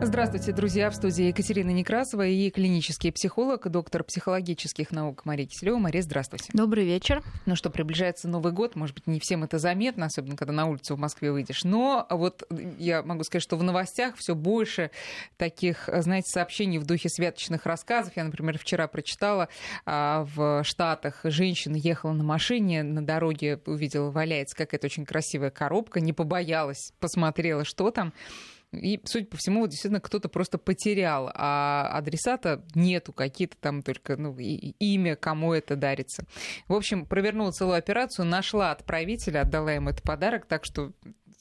Здравствуйте, друзья. В студии Екатерина Некрасова и клинический психолог, доктор психологических наук Мария Киселева. Мария, здравствуйте. Добрый вечер. Ну что, приближается Новый год. Может быть, не всем это заметно, особенно когда на улицу в Москве выйдешь. Но вот я могу сказать, что в новостях все больше таких, знаете, сообщений в духе святочных рассказов. Я, например, вчера прочитала а, в Штатах женщина ехала на машине, на дороге увидела, валяется какая-то очень красивая коробка, не побоялась, посмотрела, что там. И, судя по всему, вот действительно кто-то просто потерял, а адресата нету, какие-то там только ну, и, имя, кому это дарится. В общем, провернула целую операцию, нашла отправителя, отдала ему этот подарок, так что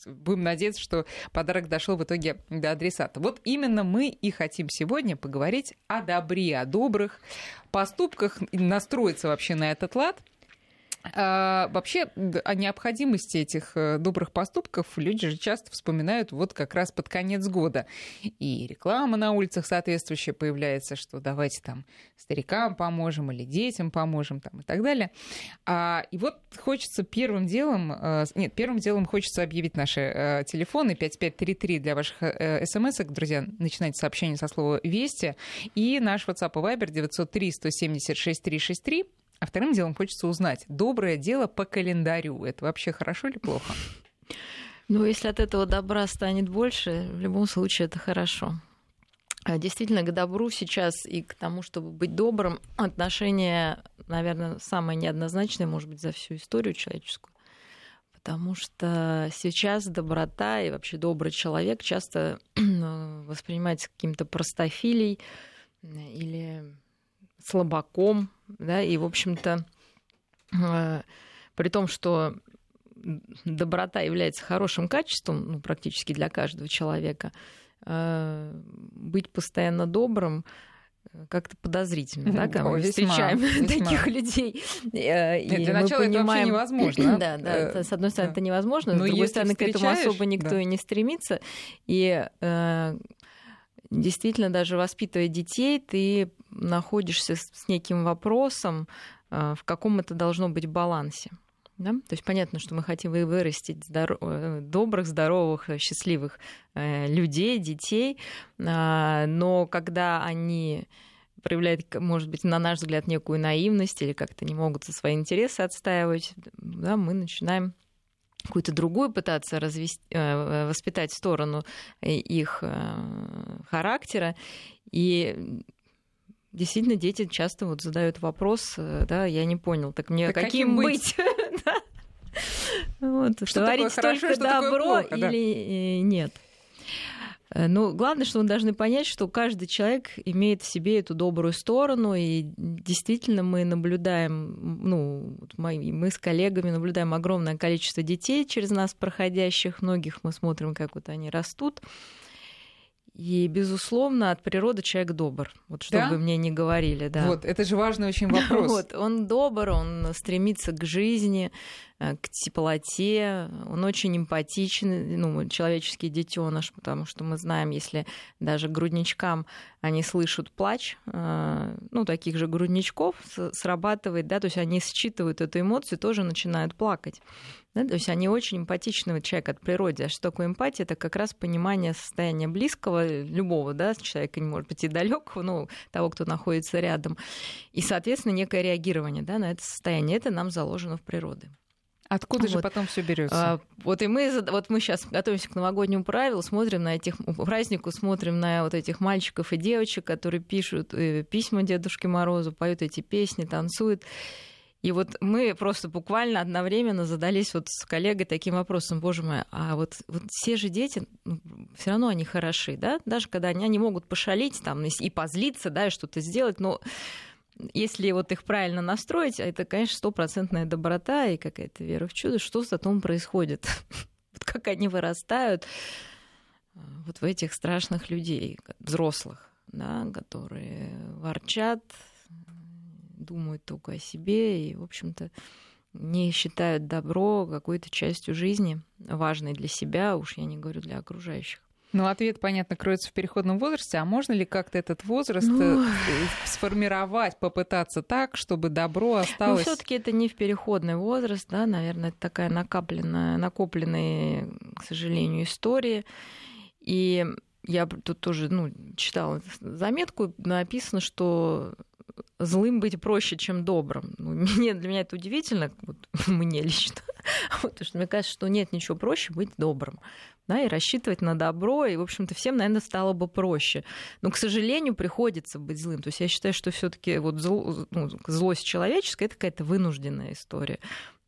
будем надеяться, что подарок дошел в итоге до адресата. Вот именно мы и хотим сегодня поговорить о добре, о добрых поступках, настроиться вообще на этот лад – а, вообще о необходимости этих э, добрых поступков люди же часто вспоминают вот как раз под конец года. И реклама на улицах соответствующая появляется, что давайте там старикам поможем или детям поможем там и так далее. А, и вот хочется первым делом, э, нет, первым делом хочется объявить наши э, телефоны 5533 для ваших смс. Друзья, начинайте сообщение со слова «Вести». И наш WhatsApp и Viber 903 176 363 а вторым делом хочется узнать, доброе дело по календарю, это вообще хорошо или плохо? Ну, если от этого добра станет больше, в любом случае это хорошо. А действительно, к добру сейчас и к тому, чтобы быть добрым, отношение, наверное, самое неоднозначное, может быть, за всю историю человеческую. Потому что сейчас доброта и вообще добрый человек часто воспринимается каким-то простофилей или слабаком, да, и, в общем-то, э, при том, что доброта является хорошим качеством, ну, практически для каждого человека, э, быть постоянно добрым как-то подозрительно, да, когда мы встречаем весьма. таких людей. Э, и для начала понимаем... это вообще невозможно. Да, да, с одной стороны, это невозможно, с другой стороны, к этому особо никто да. и не стремится. И действительно, даже воспитывая детей, ты находишься с неким вопросом, а, в каком это должно быть балансе. Да? То есть понятно, что мы хотим вырастить здоров... Э, добрых, здоровых, счастливых э, людей, детей, а, но когда они проявляют, может быть, на наш взгляд, некую наивность или как-то не могут свои интересы отстаивать, да, мы начинаем какую-то другую пытаться развести, э, воспитать сторону их характера. И действительно дети часто вот задают вопрос, э, да, я не понял, так мне так каким, каким быть? вот, что творить только хорошо, добро плохо, или да. нет. Э, ну, главное, что мы должны понять, что каждый человек имеет в себе эту добрую сторону, и действительно мы наблюдаем, ну, мы с коллегами наблюдаем огромное количество детей через нас проходящих, многих мы смотрим, как вот они растут, и, безусловно, от природы человек добр. Вот что да? бы мне не говорили, да. Вот, это же важный очень вопрос. Вот, он добр, он стремится к жизни, э, к теплоте, он очень эмпатичен, ну, человеческий детеныш, потому что мы знаем, если даже грудничкам они слышат плач, э, ну, таких же грудничков срабатывает, да, то есть они считывают эту эмоцию, тоже начинают плакать. Да, то есть они очень эмпатичный человек от природы. А что такое эмпатия? Это как раз понимание состояния близкого, любого да, человека, не может быть и далекого, ну, того, кто находится рядом. И, соответственно, некое реагирование да, на это состояние. Это нам заложено в природе. Откуда вот. же потом все берется? А, вот и мы, вот мы сейчас готовимся к новогоднему правилу, смотрим на этих празднику, смотрим на вот этих мальчиков и девочек, которые пишут э, письма Дедушке Морозу, поют эти песни, танцуют. И вот мы просто буквально одновременно задались вот с коллегой таким вопросом, боже мой, а вот, вот все же дети, ну, все равно они хороши, да, даже когда они, они могут пошалить там и позлиться, да, и что-то сделать, но если вот их правильно настроить, это, конечно, стопроцентная доброта и какая-то вера в чудо, что потом происходит, вот как они вырастают а, вот в этих страшных людей, взрослых, да, которые ворчат, думают только о себе и, в общем-то, не считают добро какой-то частью жизни, важной для себя, уж я не говорю для окружающих. Ну, ответ, понятно, кроется в переходном возрасте. А можно ли как-то этот возраст ну... Э, сформировать, попытаться так, чтобы добро ну, осталось? Ну, все таки это не в переходный возраст, да, наверное, это такая накопленная, накопленная, к сожалению, история. И я тут тоже ну, читала заметку, написано, что злым быть проще, чем добрым. Ну, мне, для меня это удивительно, вот, мне лично, потому что мне кажется, что нет ничего проще быть добрым. Да, и рассчитывать на добро, и, в общем-то, всем, наверное, стало бы проще. Но, к сожалению, приходится быть злым. То есть я считаю, что все таки вот зло, ну, злость человеческая — это какая-то вынужденная история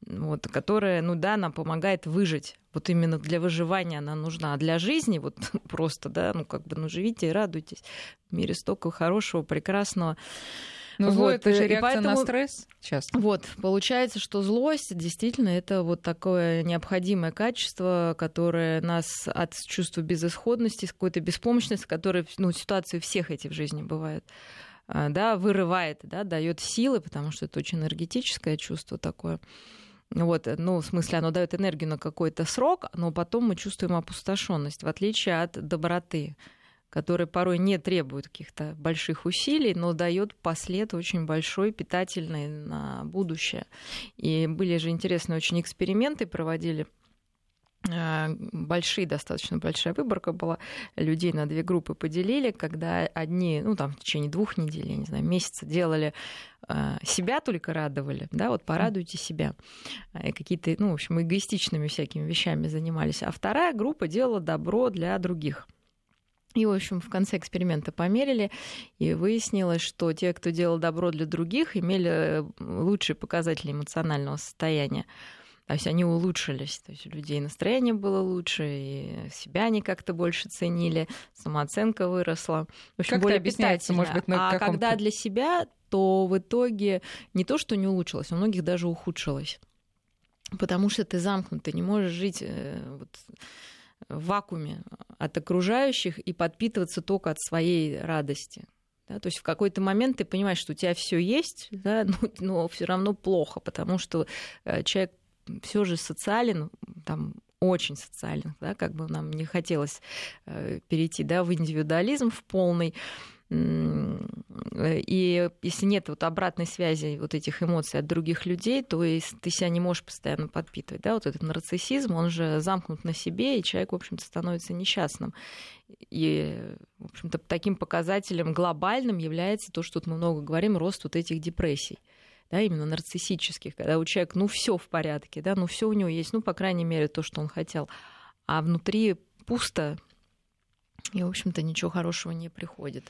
вот, которая, ну да, нам помогает выжить. Вот именно для выживания она нужна. А для жизни вот просто, да, ну как бы, ну живите и радуйтесь. В мире столько хорошего, прекрасного. Но зло вот. это же реакция поэтому, на стресс часто. Вот, получается, что злость действительно это вот такое необходимое качество, которое нас от чувства безысходности, какой-то беспомощности, которая, ну, ситуации всех эти в жизни бывают а, да, вырывает, да, дает силы, потому что это очень энергетическое чувство такое. Вот, ну, в смысле, оно дает энергию на какой-то срок, но потом мы чувствуем опустошенность, в отличие от доброты, которая порой не требует каких-то больших усилий, но дает послед очень большой, питательный на будущее. И были же интересные очень эксперименты, проводили Э, большие, достаточно большая выборка была, людей на две группы поделили, когда одни, ну там в течение двух недель, я не знаю, месяца делали э, себя только радовали, да, вот порадуйте себя, и какие-то, ну, в общем, эгоистичными всякими вещами занимались, а вторая группа делала добро для других. И, в общем, в конце эксперимента померили, и выяснилось, что те, кто делал добро для других, имели э, лучшие показатели эмоционального состояния. То есть они улучшились, то есть у людей настроение было лучше, и себя они как-то больше ценили, самооценка выросла. В общем, как более объясняется, может быть, на А когда для себя, то в итоге не то, что не улучшилось, у многих даже ухудшилось. Потому что ты замкнут, ты не можешь жить э, вот, в вакууме от окружающих и подпитываться только от своей радости. Да, то есть в какой-то момент ты понимаешь, что у тебя все есть, да, но, но все равно плохо, потому что э, человек все же социален, там очень социален, да, как бы нам не хотелось э, перейти да, в индивидуализм в полный. И если нет вот обратной связи вот этих эмоций от других людей, то есть ты себя не можешь постоянно подпитывать. Да? Вот этот нарциссизм, он же замкнут на себе, и человек, в общем-то, становится несчастным. И, в общем-то, таким показателем глобальным является то, что мы много говорим, рост вот этих депрессий да, именно нарциссических, когда у человека, ну, все в порядке, да, ну, все у него есть, ну, по крайней мере, то, что он хотел, а внутри пусто, и, в общем-то, ничего хорошего не приходит.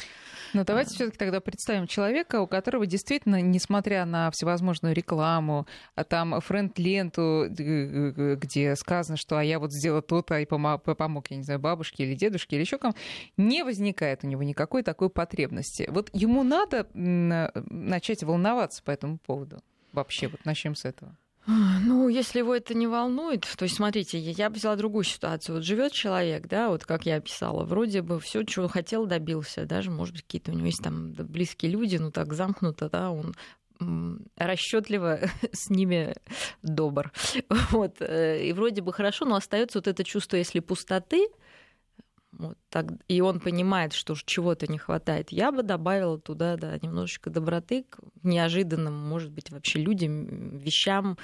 Но давайте все-таки тогда представим человека, у которого действительно, несмотря на всевозможную рекламу, а там френд-ленту, где сказано, что а я вот сделал то-то и помог, я не знаю, бабушке или дедушке или еще кому, не возникает у него никакой такой потребности. Вот ему надо начать волноваться по этому поводу. Вообще, вот начнем с этого. Ну, если его это не волнует, то есть, смотрите, я бы взяла другую ситуацию. Вот живет человек, да, вот как я описала, вроде бы все, чего хотел, добился, даже, может быть, какие-то у него есть там близкие люди, ну так замкнуто, да, он расчетливо с ними добр. Вот. Э, и вроде бы хорошо, но остается вот это чувство, если пустоты, вот так, и он понимает, что чего-то не хватает, я бы добавила туда да, немножечко доброты к неожиданным, может быть, вообще людям, вещам,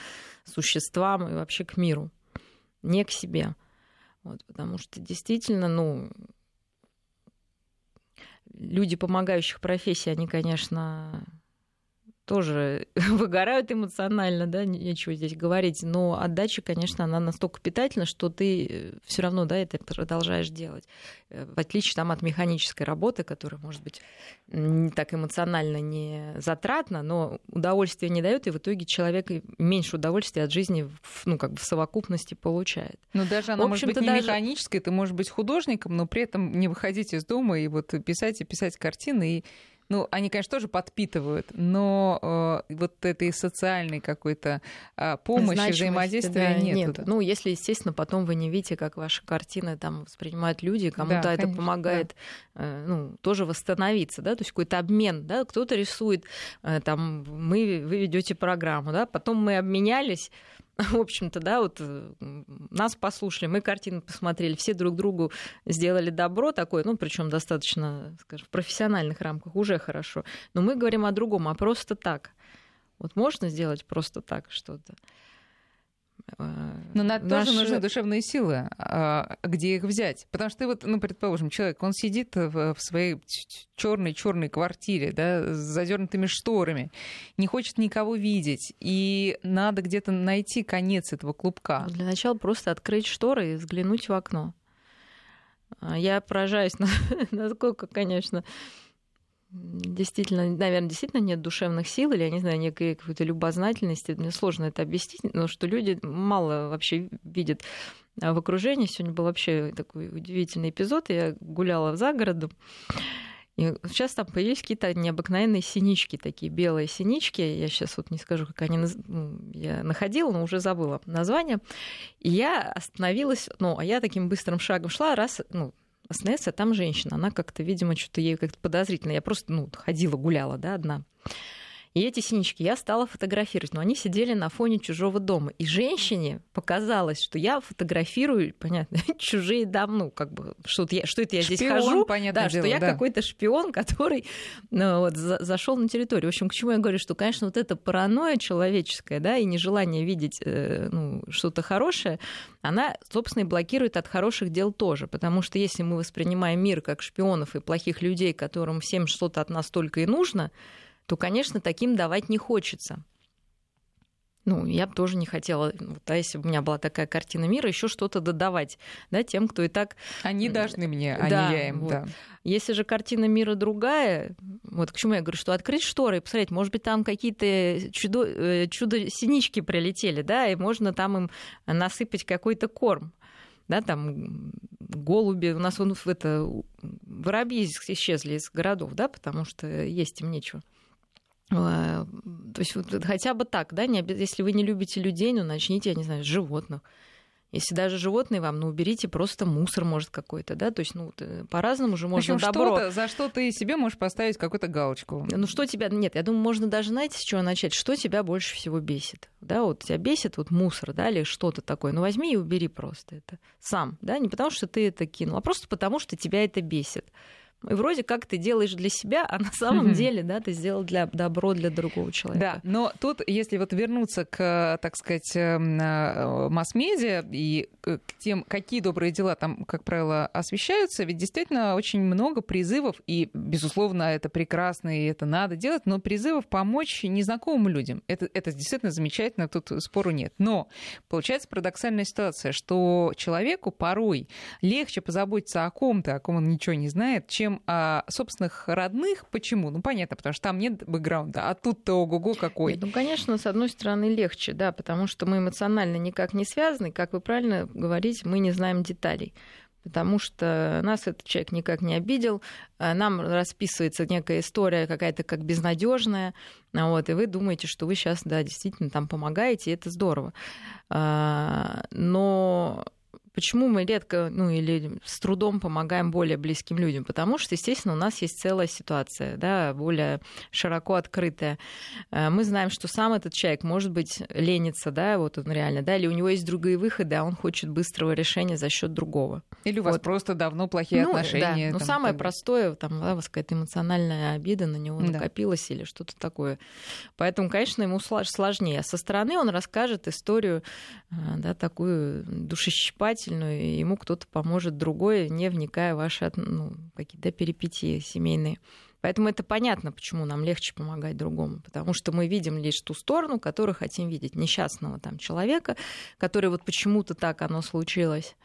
существам и вообще к миру, не к себе. Вот, потому что действительно, ну, люди помогающих профессий, они, конечно, тоже выгорают эмоционально, да, нечего здесь говорить, но отдача, конечно, она настолько питательна, что ты э, все равно, да, это продолжаешь делать. Э, в отличие там от механической работы, которая, может быть, не так эмоционально не затратна, но удовольствие не дает, и в итоге человек меньше удовольствия от жизни, ну, как бы в совокупности получает. Но даже она может быть не даже... механической, ты можешь быть художником, но при этом не выходить из дома и вот писать и писать картины, и ну, они, конечно, тоже подпитывают, но э, вот этой социальной какой-то э, помощи, взаимодействия да, нет. Нету. Ну, если, естественно, потом вы не видите, как ваши картины там воспринимают люди, кому-то да, это конечно, помогает да. э, ну, тоже восстановиться, да, то есть какой-то обмен, да, кто-то рисует, э, там, мы, вы ведете программу, да, потом мы обменялись, в общем-то, да, вот э, нас послушали, мы картину посмотрели, все друг другу сделали добро такое, ну, причем достаточно, скажем, в профессиональных рамках, уже хорошо. Но мы говорим о другом, а просто так. Вот можно сделать просто так что-то? Но на Наши... тоже нужны душевные силы. А где их взять? Потому что ты вот, ну, предположим, человек, он сидит в своей черной черной квартире, да, с задернутыми шторами, не хочет никого видеть, и надо где-то найти конец этого клубка. Для начала просто открыть шторы и взглянуть в окно. А я поражаюсь, насколько, конечно, действительно, наверное, действительно нет душевных сил, или, я не знаю, некой какой-то любознательности. Мне сложно это объяснить, но что люди мало вообще видят а в окружении. Сегодня был вообще такой удивительный эпизод. Я гуляла за городом, и сейчас там появились какие-то необыкновенные синички, такие белые синички. Я сейчас вот не скажу, как они я находила, но уже забыла название. И я остановилась, ну, а я таким быстрым шагом шла, раз, ну, остановиться, а там женщина. Она как-то, видимо, что-то ей как-то подозрительно. Я просто, ну, ходила, гуляла, да, одна. И эти синички я стала фотографировать, но они сидели на фоне чужого дома. И женщине показалось, что я фотографирую, понятно, чужие дома, ну, как бы, что, я, что это я шпион, здесь хожу, да, дело, что я да. какой-то шпион, который ну, вот, за, зашел на территорию. В общем, к чему я говорю, что, конечно, вот эта паранойя человеческая, да, и нежелание видеть э, ну, что-то хорошее, она, собственно, и блокирует от хороших дел тоже. Потому что если мы воспринимаем мир как шпионов и плохих людей, которым всем что-то от нас только и нужно, то, конечно, таким давать не хочется. Ну, я бы тоже не хотела, вот, а если бы у меня была такая картина мира, еще что-то додавать, да, тем, кто и так... Они должны мне, а да, не я им, вот. да. Если же картина мира другая, вот к чему я говорю, что открыть шторы и посмотреть, может быть, там какие-то чудо, э, чудо-синички прилетели, да, и можно там им насыпать какой-то корм да, там голуби, у нас вон это воробьи исчезли из городов, да, потому что есть им нечего. А, то есть вот хотя бы так, да, не, если вы не любите людей, ну начните, я не знаю, с животных. Если даже животные вам, ну, уберите просто мусор, может, какой-то, да, то есть, ну, э, по-разному же можно общем, добро... Что за что ты себе можешь поставить какую-то галочку. Ну, что тебя... Нет, я думаю, можно даже, знаете, с чего начать? Что тебя больше всего бесит? Да, вот тебя бесит вот мусор, да, или что-то такое. Ну, возьми и убери просто это сам, да, не потому что ты это кинул, а просто потому что тебя это бесит. И вроде как ты делаешь для себя, а на самом деле, да, ты сделал для добро для другого человека. Да, но тут, если вот вернуться к, так сказать, эм, э, масс-медиа и к тем, какие добрые дела там, как правило, освещаются, ведь действительно очень много призывов, и, безусловно, это прекрасно, и это надо делать, но призывов помочь незнакомым людям. Это, это действительно замечательно, тут спору нет. Но получается парадоксальная ситуация, что человеку порой легче позаботиться о ком-то, о ком он ничего не знает, чем о собственных родных. Почему? Ну, понятно, потому что там нет бэкграунда, а тут-то ого-го какой. Нет, ну, конечно, с одной стороны, легче, да, потому что мы эмоционально никак не связаны, как вы правильно говорите, мы не знаем деталей потому что нас этот человек никак не обидел, а нам расписывается некая история какая-то как безнадежная, вот, и вы думаете, что вы сейчас, да, действительно там помогаете, и это здорово. А, но Почему мы редко, ну или с трудом помогаем более близким людям? Потому что, естественно, у нас есть целая ситуация, да, более широко открытая. Э, мы знаем, что сам этот человек, может быть, ленится, да, вот он реально, да, или у него есть другие выходы, а он хочет быстрого решения за счет другого. Или у вас вот. просто давно плохие ну, отношения. Да. Ну, самое там... простое, там, да, вас какая-то эмоциональная обида на него да. накопилась или что-то такое. Поэтому, конечно, ему сложнее. Со стороны он расскажет историю, э, да, такую душещипательную, самостоятельную, и ему кто-то поможет другой, не вникая в ваши ну, какие-то перипетии семейные. Поэтому это понятно, почему нам легче помогать другому, потому что мы видим лишь ту сторону, которую хотим видеть, несчастного там человека, который вот почему-то так оно случилось.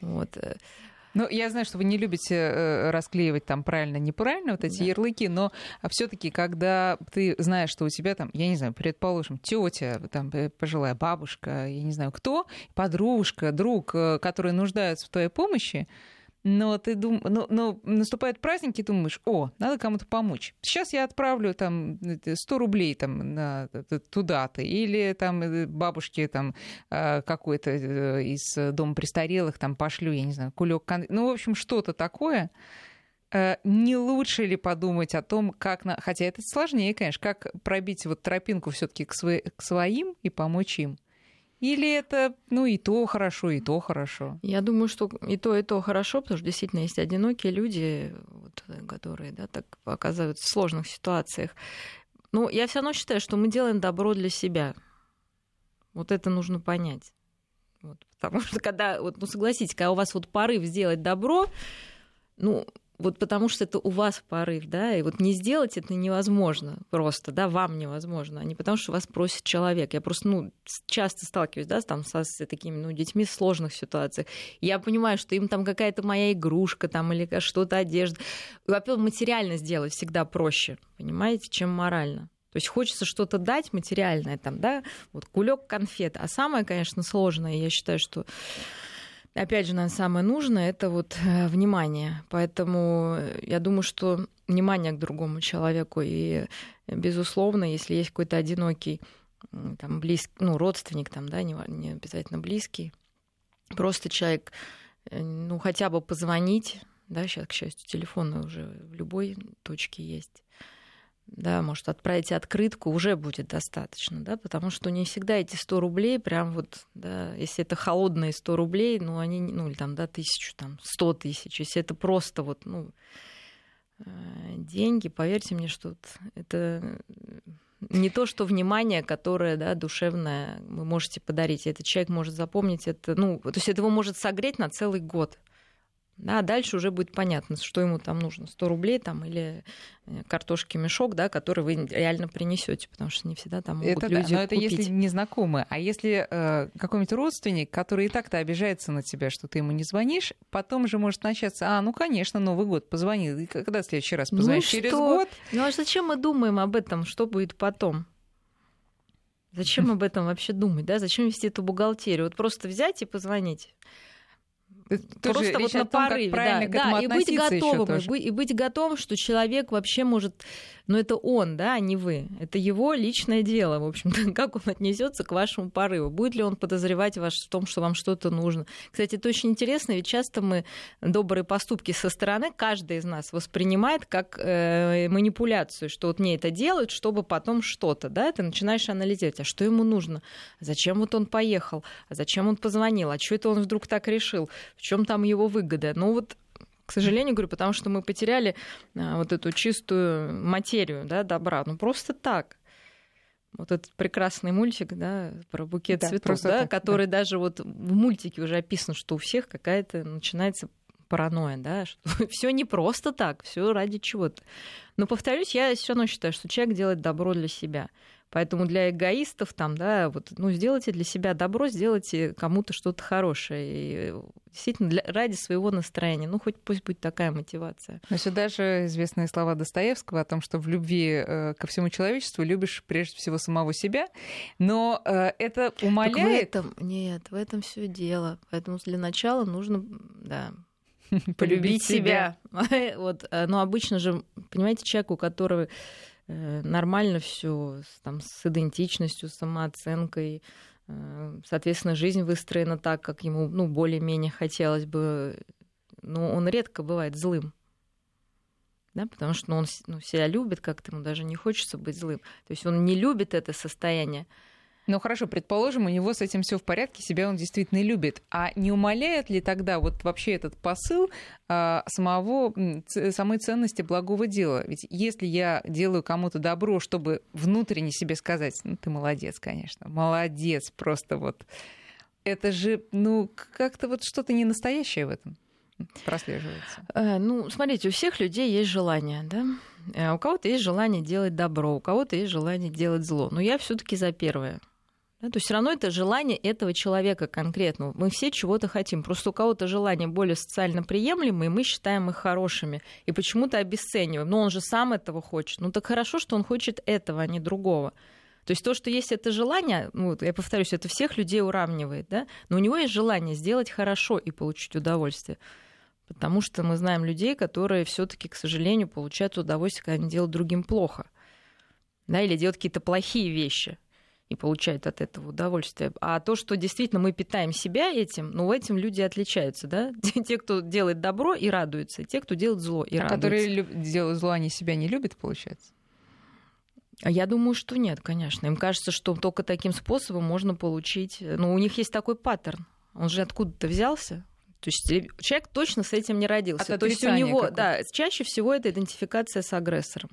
Вот. Ну, я знаю, что вы не любите э, расклеивать там правильно, неправильно вот эти да. ярлыки, но все-таки, когда ты знаешь, что у тебя там, я не знаю, предположим, тетя, там э, пожилая бабушка, я не знаю кто, подружка, друг, э, которые нуждаются в твоей помощи, но ты дум... но, но наступают праздники, и думаешь, о, надо кому-то помочь. Сейчас я отправлю там 100 рублей там на, туда-то, или там э, бабушке там э, какой-то э, из дома престарелых там пошлю, я не знаю, кулек, ну, в общем, что-то такое. Не лучше ли подумать о том, как, на... хотя это сложнее, конечно, как пробить вот тропинку все-таки к, сво... к своим и помочь им? Или это, ну, и то хорошо, и то хорошо? Я думаю, что и то, и то хорошо, потому что действительно есть одинокие люди, вот, которые да, так оказываются в сложных ситуациях. Но я все равно считаю, что мы делаем добро для себя. Вот это нужно понять. Вот, потому что когда, вот, ну согласитесь, когда у вас вот порыв сделать добро, ну, вот потому что это у вас порыв, да, и вот не сделать это невозможно просто, да, вам невозможно, а не потому что вас просит человек. Я просто, ну, часто сталкиваюсь, да, там со, с такими, ну, детьми в сложных ситуациях. Я понимаю, что им там какая-то моя игрушка там или что-то одежда. Во-первых, материально сделать всегда проще, понимаете, чем морально. То есть хочется что-то дать материальное, там, да, вот кулек конфет. А самое, конечно, сложное, я считаю, что опять же, наверное, самое нужное это вот э, внимание. Поэтому э, я думаю, что внимание к другому человеку и, безусловно, если есть какой-то одинокий там, близкий, ну, родственник, там, да, не, не обязательно близкий, просто человек, э, ну, хотя бы позвонить, да, сейчас, к счастью, телефоны уже в любой точке есть, да, может, отправить открытку, уже будет достаточно, да, потому что не всегда эти 100 рублей, прям вот, да, если это холодные 100 рублей, ну, они, ну, или там, да, тысячу, там, 100 тысяч, если это просто вот, ну, э, деньги, поверьте мне, что это не то, что внимание, которое, да, душевное вы можете подарить. Этот человек может запомнить это, ну, то есть это его может согреть на целый год. Да, а дальше уже будет понятно, что ему там нужно, 100 рублей там, или э, картошки мешок, да, который вы реально принесете, потому что не всегда там могут это люди да, но купить. это если незнакомые. А если э, какой-нибудь родственник, который и так-то обижается на тебя, что ты ему не звонишь, потом же может начаться, а, ну, конечно, Новый год, позвони. И когда в следующий раз позвонишь? Ну, Через что? год? Ну, а зачем мы думаем об этом, что будет потом? Зачем об этом вообще думать, да? Зачем вести эту бухгалтерию? Вот просто взять и позвонить. Просто вот на том, порыве, правильно да, да, и быть готовым, и быть, и быть готовым, что человек вообще может, ну это он, да, а не вы, это его личное дело, в общем-то, как он отнесется к вашему порыву, будет ли он подозревать вас в том, что вам что-то нужно. Кстати, это очень интересно, ведь часто мы добрые поступки со стороны, каждый из нас воспринимает как э, манипуляцию, что вот мне это делают, чтобы потом что-то, да, ты начинаешь анализировать, а что ему нужно, зачем вот он поехал, а зачем он позвонил, а что это он вдруг так решил, чем там его выгода. Ну вот к сожалению, говорю, потому что мы потеряли а, вот эту чистую материю да, добра. Ну просто так. Вот этот прекрасный мультик, да, про букет Да, цветов, да, так, который даже вот в мультике уже описано, что у всех какая-то начинается паранойя, да, что все не просто так, все ради чего-то. Но повторюсь, я все равно считаю, что человек делает добро для себя. Поэтому для эгоистов там, да, вот, ну, сделайте для себя добро, сделайте кому-то что-то хорошее. И действительно, для, ради своего настроения. Ну, хоть пусть будет такая мотивация. Но сюда же известные слова Достоевского о том, что в любви э, ко всему человечеству любишь прежде всего самого себя. Но э, это Так в умаляет... этом, нет, в этом все дело. Поэтому для начала нужно, да, полюбить полюбить себя. вот, э, но обычно же, понимаете, человек, у которого нормально все там с идентичностью, самооценкой, э, соответственно, жизнь выстроена так, как ему, ну, более-менее хотелось бы. Но он редко бывает злым. Да, потому что ну, он ну, себя любит, как-то ему даже не хочется быть злым. То есть он не любит это состояние. Ну хорошо, предположим, у него с этим все в порядке, себя он действительно любит. А не умаляет ли тогда вот вообще этот посыл а, самого, самой ценности благого дела? Ведь если я делаю кому-то добро, чтобы внутренне себе сказать, ну ты молодец, конечно, молодец, просто вот. Это же, ну, как-то вот что-то не настоящее в этом прослеживается. Э, Ну, смотрите, у всех людей есть желание, да? Э, У кого-то есть желание делать добро, у кого-то есть желание делать зло. Но я все-таки за первое. Да, то есть все равно это желание этого человека конкретно. Мы все чего-то хотим. Просто у кого-то желания более социально приемлемые, мы считаем их хорошими. И почему-то обесцениваем. Но он же сам этого хочет. Ну так хорошо, что он хочет этого, а не другого. То есть то, что есть это желание, ну, я повторюсь, это всех людей уравнивает, да? но у него есть желание сделать хорошо и получить удовольствие. Потому что мы знаем людей, которые все-таки, к сожалению, получают удовольствие, когда они делают другим плохо. Да, или делают какие-то плохие вещи и получают от этого удовольствие. А то, что действительно мы питаем себя этим, ну, этим люди отличаются, да? Те, кто делает добро и радуется, и те, кто делает зло и а радуется. которые делают зло, они себя не любят, получается? Я думаю, что нет, конечно. Им кажется, что только таким способом можно получить... Ну, у них есть такой паттерн. Он же откуда-то взялся. То есть человек точно с этим не родился. От То есть у него, да, чаще всего это идентификация с агрессором.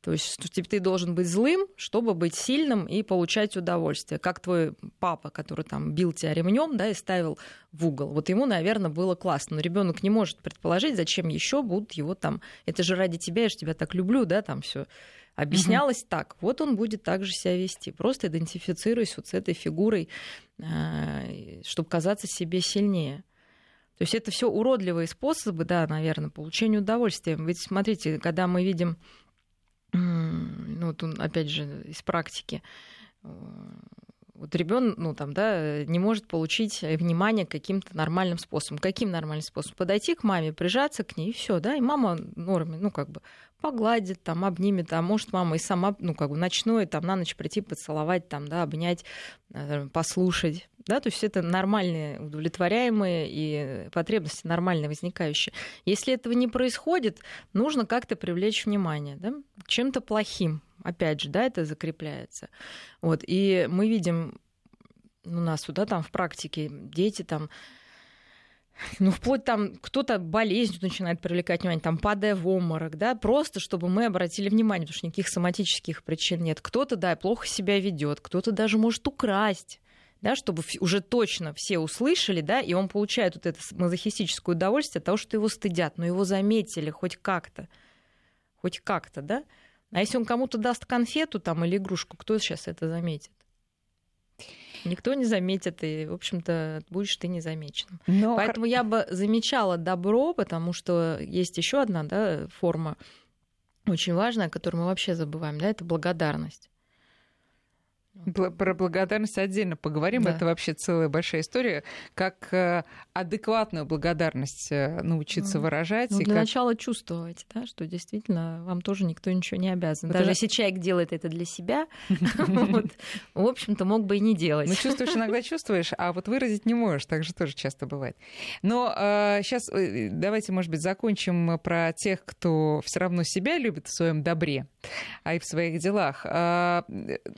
То есть что типа, ты должен быть злым, чтобы быть сильным и получать удовольствие. Как твой папа, который там бил тебя ремнем, да, и ставил в угол. Вот ему, наверное, было классно. Но ребенок не может предположить, зачем еще будут его там. Это же ради тебя, я же тебя так люблю, да, там все объяснялось так. Вот он будет также себя вести. Просто идентифицируясь вот с этой фигурой, э, чтобы казаться себе сильнее. То есть это все уродливые способы, да, наверное, получения удовольствия. Ведь смотрите, когда мы видим, ну, вот он, опять же, из практики, э, вот ребенок, ну там, да, не может получить внимание каким-то нормальным способом. Каким нормальным способом? Подойти к маме, прижаться к ней, и все, да, и мама норме, ну как бы погладит, там, обнимет, а может мама и сама, ну как бы ночной, там, на ночь прийти, поцеловать, там, да, обнять, э, послушать, да, то есть это нормальные, удовлетворяемые и потребности нормальные возникающие. Если этого не происходит, нужно как-то привлечь внимание, да, чем-то плохим, опять же, да, это закрепляется. Вот, и мы видим у нас сюда там в практике дети там ну, вплоть там кто-то болезнь начинает привлекать внимание, там падая в обморок, да, просто чтобы мы обратили внимание, потому что никаких соматических причин нет. Кто-то, да, плохо себя ведет, кто-то даже может украсть да, чтобы уже точно все услышали, да, и он получает вот это мазохистическое удовольствие от того, что его стыдят, но его заметили хоть как-то, хоть как-то, да. А если он кому-то даст конфету там или игрушку, кто сейчас это заметит? Никто не заметит, и, в общем-то, будешь ты незамеченным. Но Поэтому я бы замечала добро, потому что есть еще одна да, форма очень важная, которую мы вообще забываем, да, это благодарность. Про благодарность отдельно поговорим. Да. Это вообще целая большая история. Как э, адекватную благодарность э, научиться Ну, выражать. Ну, и для как... начала чувствовать, да, что действительно вам тоже никто ничего не обязан. Вот Даже это- если человек делает это для себя, в общем-то, мог бы и не делать. Ну, чувствуешь, иногда чувствуешь, а вот выразить не можешь. Так же тоже часто бывает. Но сейчас давайте, может быть, закончим про тех, кто все равно себя любит в своем добре, а и в своих делах. А,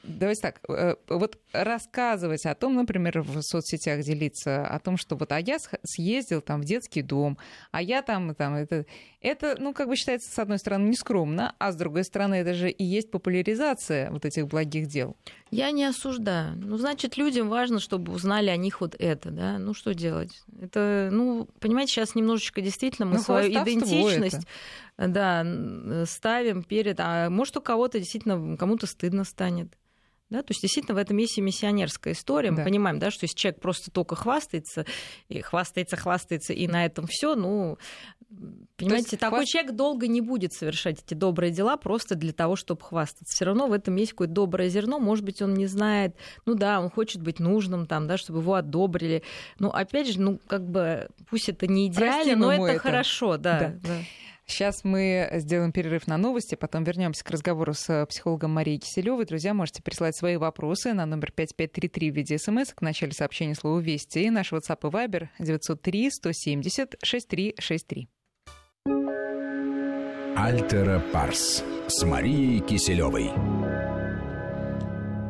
Давайте так. э, Вот рассказывать о том, например, в соцсетях делиться о том, что вот а я съездил там в детский дом, а я там, там это, это, ну, как бы считается, с одной стороны, нескромно, а с другой стороны, это же и есть популяризация вот этих благих дел. Я не осуждаю. Ну, значит, людям важно, чтобы узнали о них вот это, да. Ну, что делать? Это, ну, понимаете, сейчас немножечко действительно мы Ну, свою идентичность да, н- ставим перед... А может, у кого-то действительно, кому-то стыдно станет. Да, то есть действительно в этом есть и миссионерская история. Мы Да. понимаем, да, что если человек просто только хвастается, и хвастается, хвастается, и на этом все, ну, понимаете, такой хваст- человек долго не будет совершать эти добрые дела просто для того, чтобы хвастаться. Все равно в этом есть какое-то доброе зерно. Может быть, он не знает, ну да, он хочет быть нужным, там, да, чтобы его одобрили. Но опять же, ну, как бы, пусть это не идеально, Простим но это, это. хорошо, да. Да. да. Сейчас мы сделаем перерыв на новости, потом вернемся к разговору с э, психологом Марией Киселевой. Друзья, можете присылать свои вопросы на номер 5533 в виде смс в начале сообщения слова «Вести». И наш WhatsApp и Viber 903 170 6363. Альтера Парс с Марией Киселевой.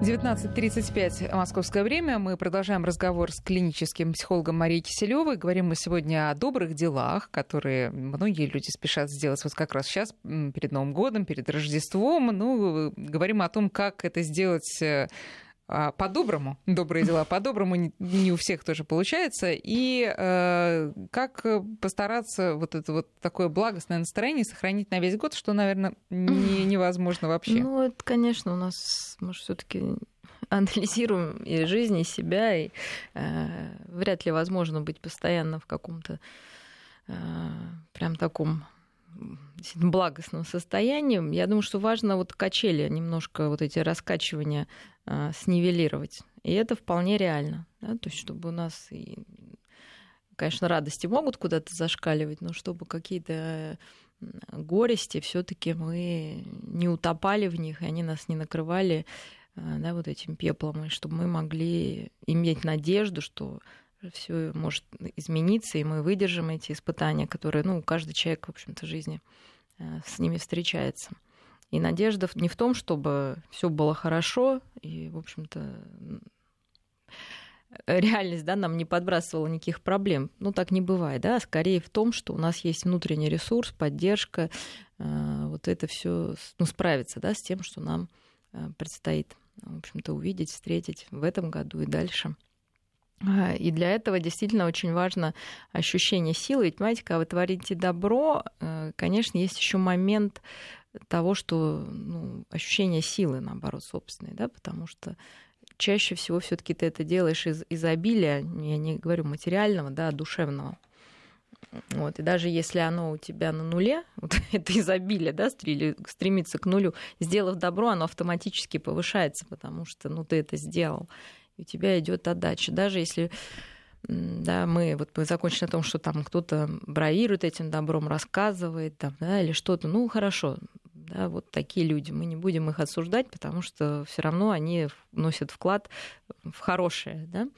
19.35 московское время. Мы продолжаем разговор с клиническим психологом Марией Киселевой. Говорим мы сегодня о добрых делах, которые многие люди спешат сделать вот как раз сейчас, перед Новым годом, перед Рождеством. Ну, говорим о том, как это сделать э, по-доброму, добрые дела по-доброму не, у всех тоже получается, и э, как э, постараться вот это вот такое благостное настроение сохранить на весь год, что, наверное, не, невозможно вообще. Ну, это, конечно, у нас, мы все таки анализируем и жизнь, и себя, и э, вряд ли возможно быть постоянно в каком-то э, прям таком благостном состоянии. Я думаю, что важно вот качели, немножко вот эти раскачивания э, снивелировать. И это вполне реально. Да? То есть, чтобы у нас и конечно, радости могут куда-то зашкаливать, но чтобы какие-то м, горести все-таки мы не утопали в них, и они нас не накрывали э, да, вот этим пеплом, и чтобы мы могли иметь надежду, что все может измениться, и мы выдержим эти испытания, которые, ну, каждый человек, в общем-то, в жизни э, с ними встречается. И надежда не в том, чтобы все было хорошо, и, в общем-то, реальность да, нам не подбрасывала никаких проблем. Ну, так не бывает, да, скорее в том, что у нас есть внутренний ресурс, поддержка, э, вот это все ну, справиться да, с тем, что нам э, предстоит, в общем-то, увидеть, встретить в этом году и дальше. А, и для этого действительно очень важно ощущение силы. Ведь, понимаете, когда вы творите добро, э, конечно, есть еще момент того, что ну, ощущение силы, наоборот, собственной, да, потому что чаще всего все-таки ты это делаешь из изобилия, я не говорю материального, да, а душевного. Вот, и даже если оно у тебя на нуле, вот это изобилие, да, стремится к нулю, сделав добро, оно автоматически повышается, потому что, ну, ты это сделал, и у тебя идет отдача. Даже если да, мы вот мы закончили на том, что там кто-то бравирует этим добром, рассказывает, там, да, или что-то, ну хорошо, да, вот такие люди. Мы не будем их осуждать, потому что все равно они вносят вклад в хорошее, да.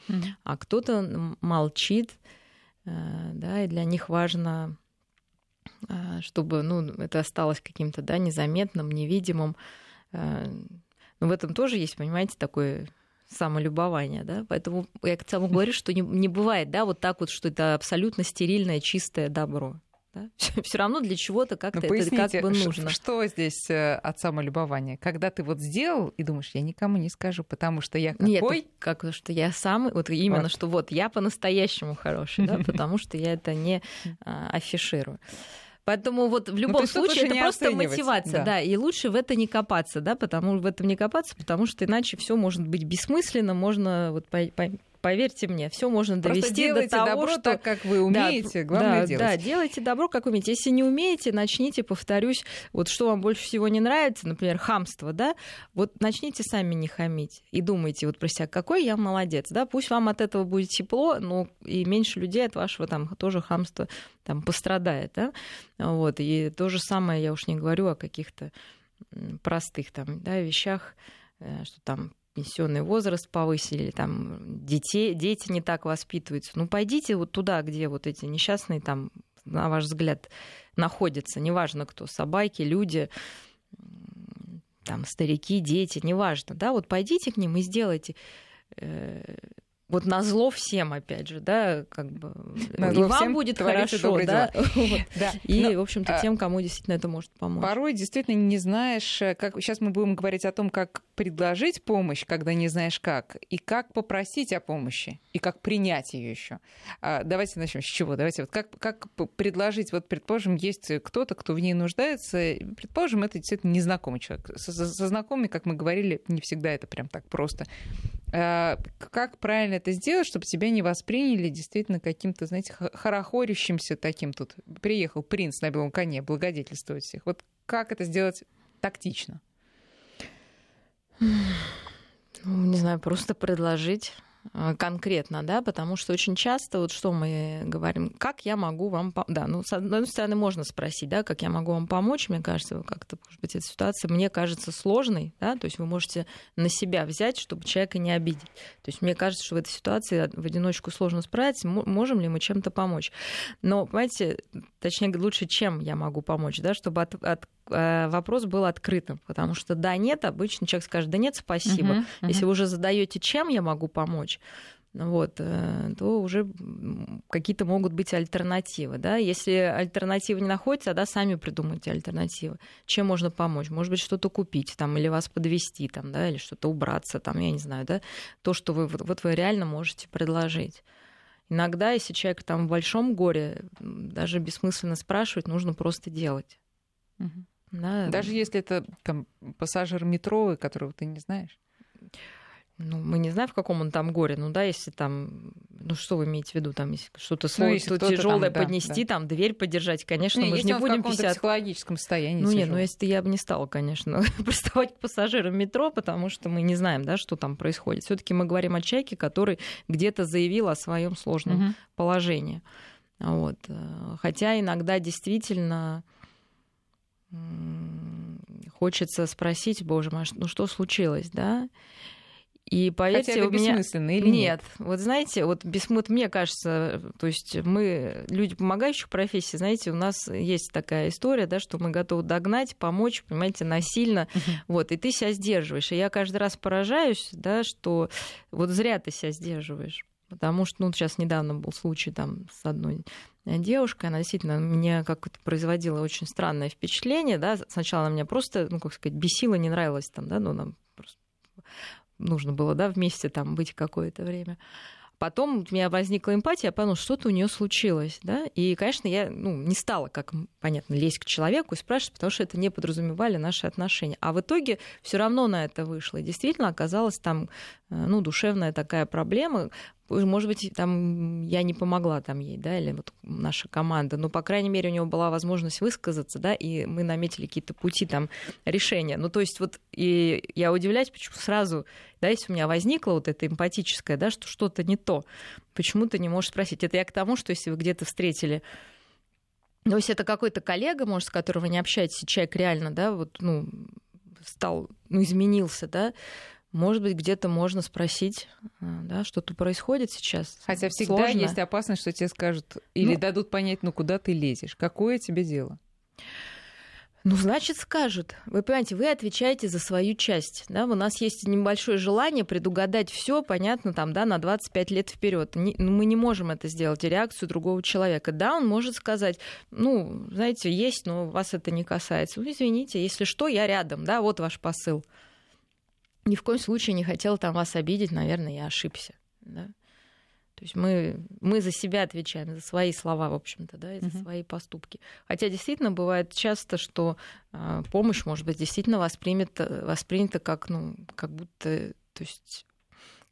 А кто-то молчит, э, да, и для них важно, э, чтобы, ну, это осталось каким-то, да, незаметным, невидимым. Э, но в этом тоже есть, понимаете, такое самолюбование, да, поэтому я к тому говорю, что не, не бывает, да, вот так вот, что это абсолютно стерильное, чистое добро. Да? Все равно для чего-то как-то ну, это как бы нужно. Что здесь э, от самолюбования? Когда ты вот сделал и думаешь, я никому не скажу, потому что я какой? Нет, как что я самый, вот именно, вот. что вот я по-настоящему хороший, да, потому что я это не а, афиширую. Поэтому вот в ну, любом ну, случае это просто мотивация, да. да, и лучше в это не копаться, да, потому в этом не копаться, потому что иначе все может быть бессмысленно, можно вот по, по, поверьте мне, все можно довести до того, добро что... так, как вы умеете, да, главное да, делать. Да, делайте добро, как умеете. Если не умеете, начните, повторюсь, вот что вам больше всего не нравится, например, хамство, да, вот начните сами не хамить и думайте вот про себя, какой я молодец, да, пусть вам от этого будет тепло, но и меньше людей от вашего там тоже хамства там пострадает, да, вот, и то же самое, я уж не говорю о каких-то простых там, да, вещах, э, что там пенсионный возраст повысили, там детей, дети не так воспитываются. Ну, пойдите вот туда, где вот эти несчастные там, на ваш взгляд, находятся, неважно кто, собаки, люди, там, старики, дети, неважно, да, вот пойдите к ним и сделайте э, вот на зло всем, опять же, да, как бы на и вам будет хорошо, да, вот. да. и, Но, в общем-то, а тем, кому действительно это может помочь. Порой действительно не знаешь, э, как сейчас мы будем говорить о том, как предложить помощь, когда не знаешь как, и как попросить о помощи, и как принять ее еще. А, давайте начнем с чего? Давайте вот как, как предложить, вот, предположим, есть кто-то, кто в ней нуждается, предположим, это действительно незнакомый человек. Со, со знакомыми, как мы говорили, не всегда это прям так просто. А, как правильно это сделать, чтобы тебя не восприняли действительно каким-то, знаете, хорохорящимся таким тут. Приехал принц на белом коне благодетельствовать всех. Вот как это сделать тактично? Ну, не знаю, просто предложить Э, конкретно, да, потому что очень часто вот что мы говорим, как я могу вам, да, ну с одной стороны можно спросить, да, как я могу вам помочь, мне кажется, как-то может быть эта ситуация мне кажется сложной, да, то есть вы можете на себя взять, чтобы человека не обидеть, то есть мне кажется, что в этой ситуации в одиночку сложно справиться, можем ли мы чем-то помочь, но понимаете, точнее лучше чем я могу помочь, да, чтобы от, от вопрос был открытым, потому что да, нет, обычно человек скажет, да нет, спасибо. Uh-huh, uh-huh. Если вы уже задаете, чем я могу помочь, вот, э, то уже какие-то могут быть альтернативы. Да? Если альтернативы не находятся, да, сами придумайте альтернативы. Чем можно помочь? Может быть, что-то купить там, или вас подвести там, да, или что-то убраться, там, я не знаю, да? то, что вы, вот вы реально можете предложить. Иногда, если человек там в большом горе, даже бессмысленно спрашивать, нужно просто делать. Угу. Да. Даже если это там, пассажир метро, которого ты не знаешь. Ну, мы не знаем, в каком он там горе. Ну да, если там, ну что вы имеете в виду, там если что-то ну, тяжелое там, поднести, да. там дверь подержать, конечно, ну, мы же не будем в 50... психологическом состоянии. Ну нет, ну если я бы не стала, конечно, приставать к пассажирам метро, потому что мы не знаем, да, что там происходит. Все-таки мы говорим о человеке, который где-то заявил о своем сложном угу. положении. Вот. Э, хотя иногда действительно хочется спросить, боже мой, ну что случилось, да? И поверьте, Хотя это у меня... бессмысленно или нет? Нет, вот знаете, вот бессмыт, мне кажется, то есть мы, люди помогающих профессий, знаете, у нас есть такая история, да, что мы готовы догнать, помочь, понимаете, насильно, вот, и ты себя сдерживаешь. И я каждый раз поражаюсь, да, что вот зря ты себя сдерживаешь. Потому что, ну, сейчас недавно был случай там с одной девушкой, она действительно мне как-то производила очень странное впечатление, да, сначала она меня просто, ну, как сказать, бесила, не нравилась там, да, ну, нам просто нужно было, да, вместе там быть какое-то время. Потом у меня возникла эмпатия, я поняла, что-то у нее случилось, да, и, конечно, я, ну, не стала, как понятно, лезть к человеку и спрашивать, потому что это не подразумевали наши отношения. А в итоге все равно на это вышло. И действительно оказалась там, э, ну, душевная такая проблема, может быть, там я не помогла там ей, да, или вот наша команда, но, по крайней мере, у него была возможность высказаться, да, и мы наметили какие-то пути там решения. Ну, то есть вот и я удивляюсь, почему сразу, да, если у меня возникло вот это эмпатическое, да, что что-то не то, почему ты не можешь спросить. Это я к тому, что если вы где-то встретили ну, если это какой-то коллега, может, с которым вы не общаетесь, человек реально, да, вот, ну, стал, ну, изменился, да, может быть, где-то можно спросить, э, да, что-то происходит сейчас. Хотя всегда Сложно. есть опасность, что тебе скажут или Ну- дадут понять, ну куда ты лезешь, какое тебе дело. Ну, значит, скажут. Вы понимаете, вы отвечаете за свою часть. Да? У нас есть небольшое желание предугадать все, понятно, там, да, на 25 лет вперед. Мы не можем это сделать, реакцию другого человека. Да, он может сказать, ну, знаете, есть, но вас это не касается. Ну, извините, если что, я рядом, да, вот ваш посыл. Ни в коем случае не хотел там вас обидеть, наверное, я ошибся. Да? То есть мы, мы за себя отвечаем, за свои слова, в общем-то, да, и за Мгм. свои поступки. Хотя действительно бывает часто, что а, помощь, может быть, действительно воспринята, воспринята как, ну, как будто, то есть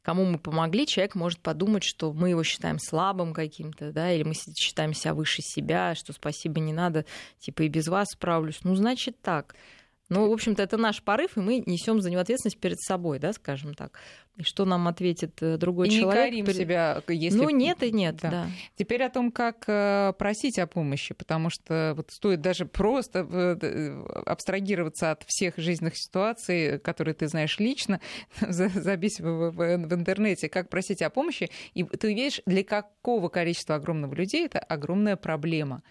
кому мы помогли, человек может подумать, что мы его считаем слабым каким-то, да, или мы считаем себя выше себя, что спасибо не надо, типа и без вас справлюсь. Ну, значит так. Ну, в общем-то, это наш порыв, и мы несем за него ответственность перед собой, да, скажем так. И что нам ответит э, другой И не человек? корим перед- себя, если... Ну, нет и нет, Да. да. Теперь о том, как э, просить о помощи, потому что вот стоит даже просто э, абстрагироваться от всех жизненных ситуаций, которые ты знаешь лично, за- забить в, в- в интернете, как просить о помощи, и ты видишь, для какого количества огромного людей это огромная проблема.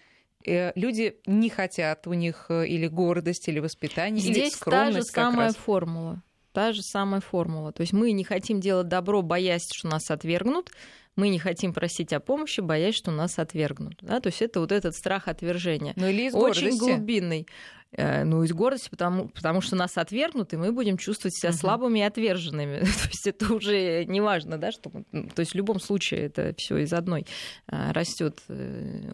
Э, Люди не хотят, у них э, или гордость, или воспитание, или Здесь та же скромность самая раз. формула. Та же самая формула. То есть мы не хотим делать добро, боясь, что нас отвергнут. Мы не хотим просить о помощи, боясь, что нас отвергнут. Да? То есть это вот этот страх отвержения. Ну или из Очень гордости. глубинный. Э, Ну, из гордости, потому, потому что нас отвергнут, и мы будем чувствовать себя Мгм. слабыми и отверженными. То есть это уже не важно, да, что мы- ну, то есть в любом случае это все из одной растет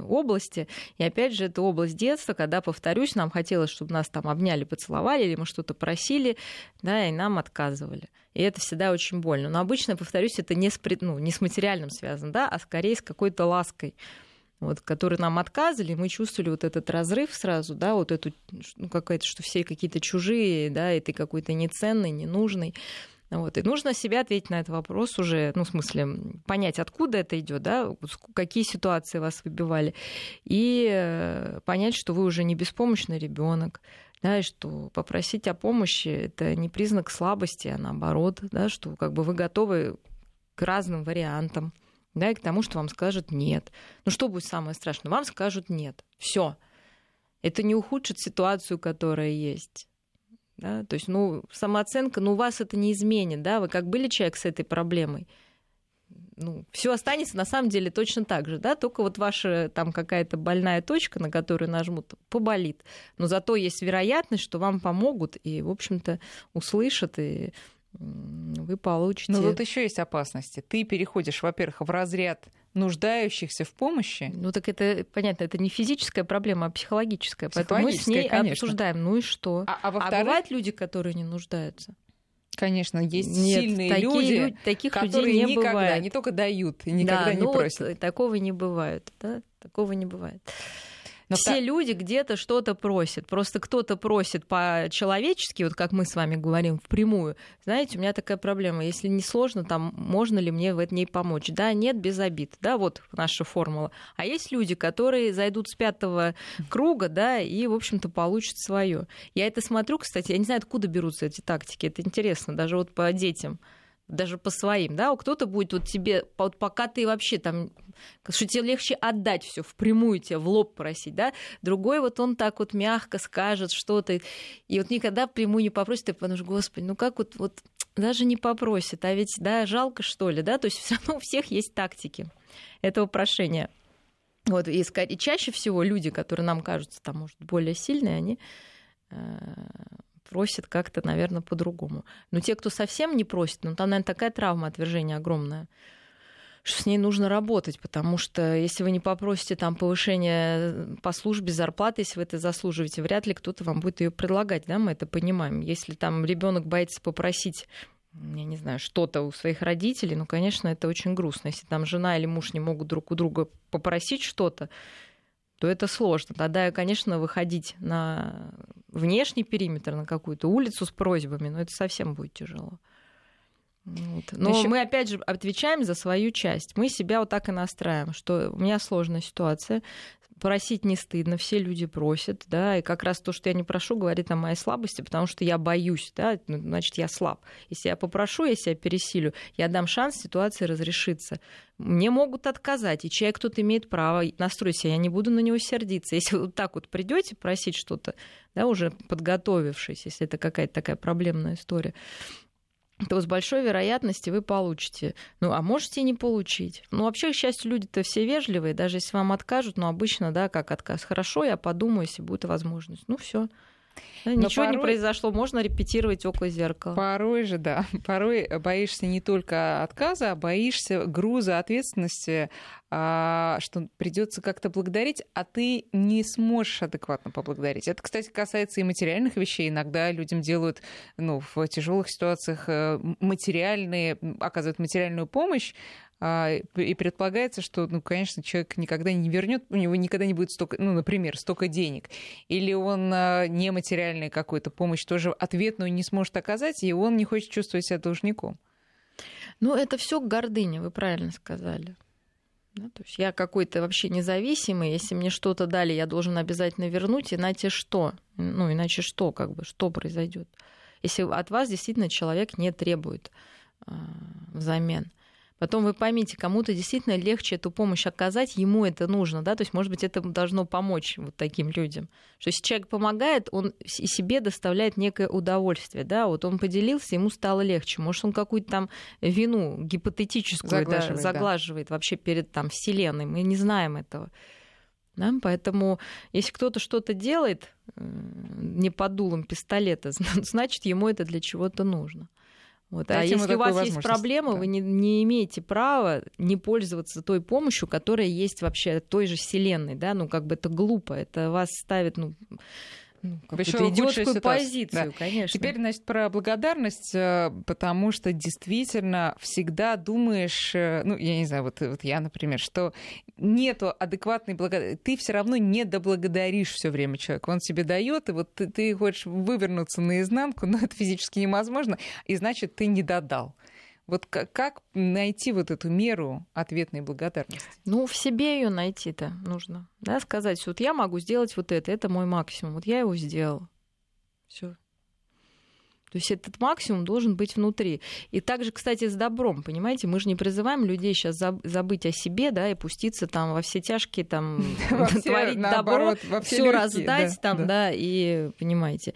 области. И опять же, это область детства, когда, повторюсь, нам хотелось, чтобы нас там обняли, поцеловали, или мы что-то просили, да, и нам отказывали. И это всегда очень больно. Но обычно, повторюсь, это не с, ну, не с материальным связано, да, а скорее с какой-то лаской вот, которые нам отказывали, мы чувствовали вот этот разрыв сразу, да, вот эту, ну, какая-то, что все какие-то чужие, да, и ты какой-то неценный, ненужный. Вот. И нужно себе ответить на этот вопрос уже, ну, в смысле, понять, откуда это идет, да, какие ситуации вас выбивали, и э, понять, что вы уже не беспомощный ребенок, да, и что попросить о помощи это не признак слабости, а наоборот, да, что как бы вы готовы к разным вариантам, да, и к тому, что вам скажут нет. Ну что будет самое страшное? Вам скажут нет. Все. Это не ухудшит ситуацию, которая есть. Да? То есть, ну, самооценка, ну, у вас это не изменит, да, вы как были человек с этой проблемой, ну, все останется на самом деле точно так же, да, только вот ваша там какая-то больная точка, на которую нажмут, поболит. Но зато есть вероятность, что вам помогут и, в общем-то, услышат, и вы получите... Но тут еще есть опасности. Ты переходишь, во-первых, в разряд нуждающихся в помощи. Ну так это, понятно, это не физическая проблема, а психологическая. Поэтому мы с Психологическая, ней конечно. обсуждаем. Ну и что? А, а А, во-вторых, бывают люди, которые не нуждаются? конечно, есть Нет, сильные такие люди, лю- таких которые людей не никогда бывает. не только дают и никогда да, не ну вот просят. такого не бывает, да? Такого не бывает. Но Все та- люди где-то что-то просят. Просто кто-то просит по-человечески, вот как мы с вами говорим, впрямую. Знаете, у меня такая проблема. Если не сложно, там, можно ли мне в ней помочь? Да, нет, без обид. Да, вот наша формула. А есть люди, которые зайдут с пятого круга, да, и, в общем-то, получат свое. Я это смотрю, кстати, я не знаю, откуда берутся эти тактики. Это интересно, даже вот по детям. Даже по своим, да, кто-то будет вот тебе, вот пока ты вообще там, что тебе легче отдать все впрямую, тебе в лоб просить, да, другой вот он так вот мягко скажет что-то, и вот никогда впрямую не попросит, ты подумаешь, господи, ну как вот, вот даже не попросит, а ведь, да, жалко что ли, да, то есть все равно у всех есть тактики этого прошения. Вот, и, и чаще всего люди, которые нам кажутся там, может, более сильные, они э, просят как-то, наверное, по-другому. Но те, кто совсем не просит, ну, там, наверное, такая травма отвержения огромная, что с ней нужно работать, потому что если вы не попросите там повышение по службе зарплаты, если вы это заслуживаете, вряд ли кто-то вам будет ее предлагать, да, мы это понимаем. Если там ребенок боится попросить я не знаю, что-то у своих родителей, ну, конечно, это очень грустно. Если там жена или муж не могут друг у друга попросить что-то, то это сложно. Тогда, конечно, выходить на внешний периметр, на какую-то улицу с просьбами, но это совсем будет тяжело. Вот. Но Еще... мы опять же отвечаем за свою часть. Мы себя вот так и настраиваем, что у меня сложная ситуация, просить не стыдно, все люди просят, да, и как раз то, что я не прошу, говорит о моей слабости, потому что я боюсь, да, ну, значит, я слаб. Если я попрошу, если я пересилю, я дам шанс ситуации разрешиться. Мне могут отказать, и человек тут имеет право настроить я не буду на него сердиться. Если вы вот так вот придете просить что-то, да, уже подготовившись, если это какая-то такая проблемная история, то с большой вероятностью вы получите. Ну, а можете и не получить. Ну, вообще, к счастью, люди-то все вежливые, даже если вам откажут, но обычно, да, как отказ. Хорошо, я подумаю, если будет возможность. Ну, все. Ничего порой... не произошло, можно репетировать около зеркала. Порой же, да. Порой боишься не только отказа, а боишься груза ответственности, а, что придется как-то благодарить, а ты не сможешь адекватно поблагодарить. Это, кстати, касается и материальных вещей. Иногда людям делают ну, в тяжелых ситуациях э, материальные, оказывают материальную помощь, и предполагается, что, ну, конечно, человек никогда не вернет, у него никогда не будет столько, ну, например, столько денег. Или он а, нематериальную какую-то помощь тоже ответную не сможет оказать, и он не хочет чувствовать себя должником. Ну, это все гордыня, вы правильно сказали. Да, то есть я какой-то вообще независимый, если мне что-то дали, я должен обязательно вернуть, иначе что? Ну, иначе что, как бы, что произойдет? Если от вас действительно человек не требует э, взамен. Потом вы поймите, кому-то действительно легче эту помощь оказать, ему это нужно, да, то есть, может быть, это должно помочь вот таким людям. Что если человек помогает, он и себе доставляет некое удовольствие, да, вот он поделился, ему стало легче. Может, он какую-то там вину гипотетическую заглаживает, даже, заглаживает да. вообще перед там Вселенной, мы не знаем этого. Да? Поэтому если кто-то что-то делает не под дулом пистолета, значит, ему это для чего-то нужно. Вот. А если у вас есть проблемы, да. вы не, не имеете права не пользоваться той помощью, которая есть вообще той же Вселенной. Да? Ну, как бы это глупо. Это вас ставит ну, ну, какую-то идиотскую позицию, да. конечно. Теперь, значит, про благодарность, э, потому что действительно всегда думаешь, э, ну, я не знаю, вот, вот я, например, что нету адекватной благодарности, ты все равно не доблагодаришь все время человека. Он тебе дает, и вот ты, ты хочешь вывернуться наизнанку, но это физически невозможно, и значит, ты не додал. Вот как, как найти вот эту меру ответной благодарности? Ну, в себе ее найти-то нужно. Да, сказать, вот я могу сделать вот это, это мой максимум. Вот я его сделал. Все. То есть этот максимум должен быть внутри. И также, кстати, с добром, понимаете, мы же не призываем людей сейчас забыть о себе, да, и пуститься там во все тяжкие, там, творить добро, все раздать там, да, и, понимаете.